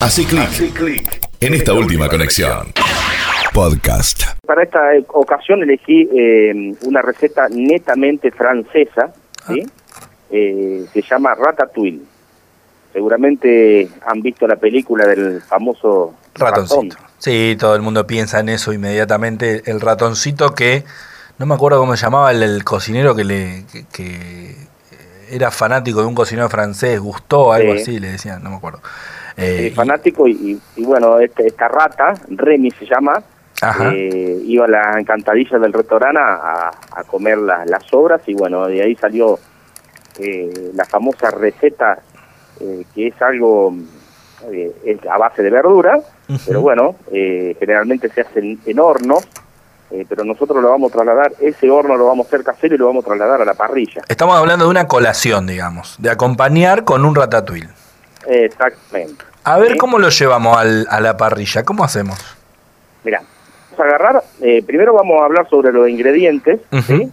Así clic en esta última conexión. Podcast. Para esta eh, ocasión elegí eh, una receta netamente francesa, ¿sí? Eh, se llama ratatouille. Seguramente han visto la película del famoso Ratoncito. ratón. Sí, todo el mundo piensa en eso inmediatamente. El ratoncito que, no me acuerdo cómo se llamaba, el, el cocinero que le que, que era fanático de un cocinero francés, Gustó, algo Sí. así, le decían, no me acuerdo. Eh, Eh, fanático y, y- y bueno, este- esta rata, Remy se llama, eh, iba a la encantadilla del restaurante a, a comer la- las sobras y bueno, de ahí salió eh, la famosa receta que es algo es a base de verdura, pero bueno, eh, generalmente se hace en, en hornos, eh, pero nosotros lo vamos a trasladar, ese horno lo vamos a hacer casero y lo vamos a trasladar a la parrilla. Estamos hablando de una colación, digamos, de acompañar con un ratatouille. Exactamente. A ver ¿Sí? cómo lo llevamos al- a la parrilla, ¿cómo hacemos? Mira, vamos a agarrar, eh, primero vamos a hablar sobre los ingredientes, Ujú. ¿sí?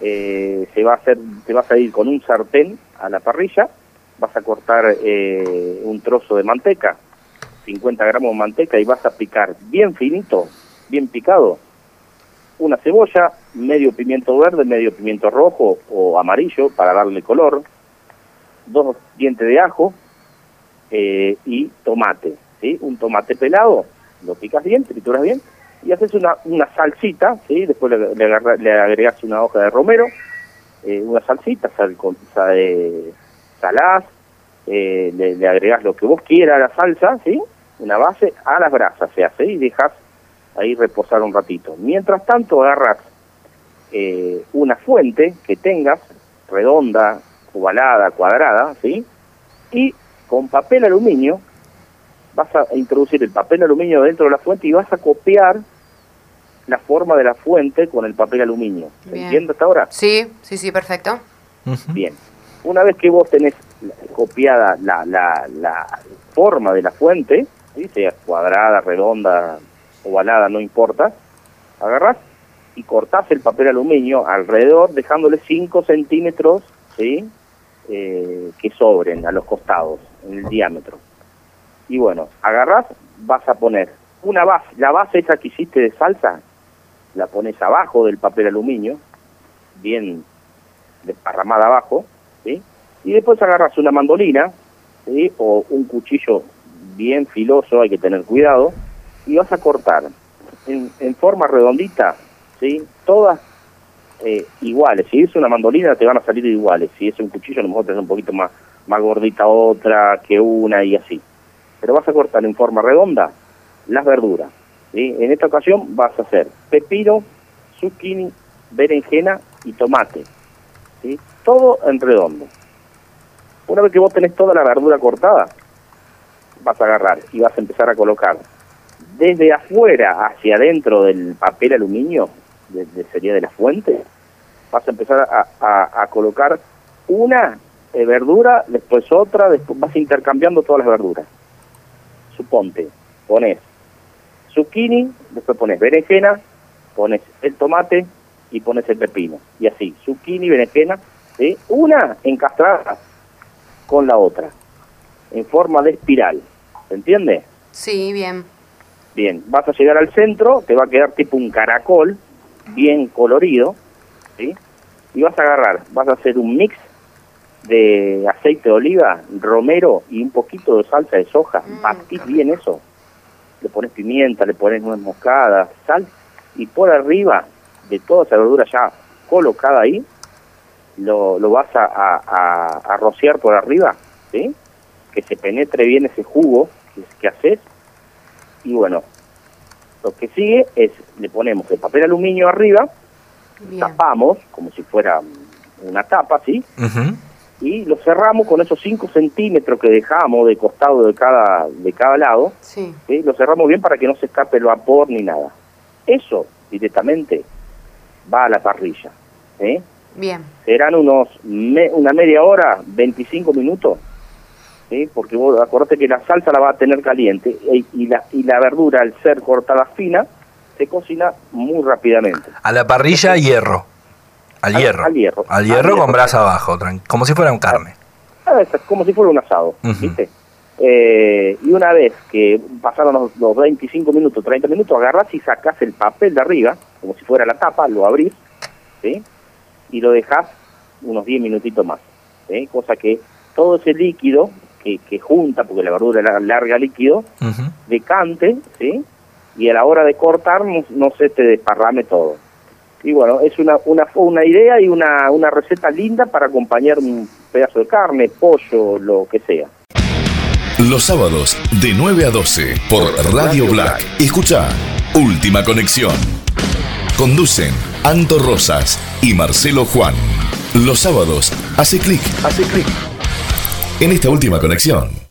Eh, se va a hacer, te vas a ir con un sartén a la parrilla, vas a cortar eh, un trozo de manteca, 50 gramos de manteca y vas a picar bien finito, bien picado, una cebolla, medio pimiento verde, medio pimiento rojo o amarillo para darle color, dos dientes de ajo eh, y tomate, ¿sí? Un tomate pelado, lo picas bien, trituras bien y haces una, una salsita, ¿sí? Después le, le, le agregas una hoja de romero, eh, una salsita, sal, con, eh, le, le agregas lo que vos quieras a la salsa, ¿sí? Una base a las brasas se hace y dejas ahí reposar un ratito. Mientras tanto agarras una fuente que tengas, redonda, ovalada, cuadrada, ¿sí? Y con papel aluminio vas a introducir el papel aluminio dentro de la fuente y vas a copiar la forma de la fuente con el papel aluminio. ¿Se entiende hasta ahora? Sí, sí, sí, perfecto. Bien. Una vez que vos tenés copiada la, la, la forma de la fuente, ¿sí? sea cuadrada, redonda, ovalada, no importa, agarrás y cortás el papel aluminio alrededor, dejándole 5 centímetros ¿sí? Eh, que sobren a los costados, en el diámetro. Y bueno, agarrás, vas a poner una base, la base esa que hiciste de salsa, la pones abajo del papel aluminio, bien desparramada abajo, ¿sí? Y después agarras una mandolina, ¿sí? O un cuchillo bien filoso, hay que tener cuidado, y vas a cortar en, en forma redondita, ¿sí? Todas eh, iguales. Si es una mandolina te van a salir iguales. Si es un cuchillo a lo mejor te un poquito más, más gordita otra que una y así. Pero vas a cortar en forma redonda las verduras. ¿sí? En esta ocasión vas a hacer pepino, zucchini, berenjena y tomate. ¿sí? Todo en redondo. Una vez que vos tenés toda la verdura cortada, vas a agarrar y vas a empezar a colocar desde afuera hacia adentro del papel aluminio, de, de- sería de la fuente, vas a empezar a, a- a colocar una eh, verdura, después otra, después vas intercambiando todas las verduras. Suponte, pones zucchini, después pones berenjena, pones el tomate y pones el pepino. Y así, zucchini, berenjena, ¿sí? una encastrada con la otra, en forma de espiral. ¿Se entiende? Sí, bien. Bien, vas a llegar al centro, te va a quedar tipo un caracol, bien colorido, ¿sí? Y vas a agarrar, vas a hacer un mix de aceite de oliva, romero y un poquito de salsa de soja. Mm, Batís bien eso. Le pones pimienta, le pones nuez moscada, sal, y por arriba de toda esa verdura ya colocada ahí, lo, lo vas a, a- a- a rociar por arriba, ¿sí? Que se penetre bien ese jugo que, que haces y bueno, lo que sigue es, le ponemos el papel aluminio arriba, Bien. tapamos, como si fuera una tapa, ¿sí? Y lo cerramos con esos 5 centímetros que dejamos de costado de cada, de cada lado, Sí. ¿sí? Lo cerramos bien para que no se escape el vapor ni nada. Eso directamente va a la parrilla, ¿sí? Bien. Serán unos me- una media hora, 25 minutos, ¿sí? porque vos acordate que la salsa la va a tener caliente y, y la, y la verdura, al ser cortada fina, se cocina muy rápidamente. A la parrilla, hierro. Al Al- hierro. al hierro. Al Al hierro hierro. con brasa abajo, como si fuera un carne. Ah, es como si fuera un asado. Eh, y una vez que pasaron los, los 25 minutos, 30 minutos, agarras y sacas el papel de arriba, como si fuera la tapa, lo abrís, ¿sí? Y lo dejas unos 10 minutitos más, ¿sí? Cosa que todo ese líquido que, que junta, porque la verdura la- larga líquido, Ujú. decante, ¿sí? Y a la hora de cortar no, no se te desparrame todo. Y bueno, es una, una, una idea y una, una receta linda para acompañar un pedazo de carne, pollo, lo que sea. Los sábados de 9 a 12 por Radio Black. Escucha Última Conexión. Conducen Anto Rosas y Marcelo Juan. Los sábados hace clic, hace clic en esta última conexión.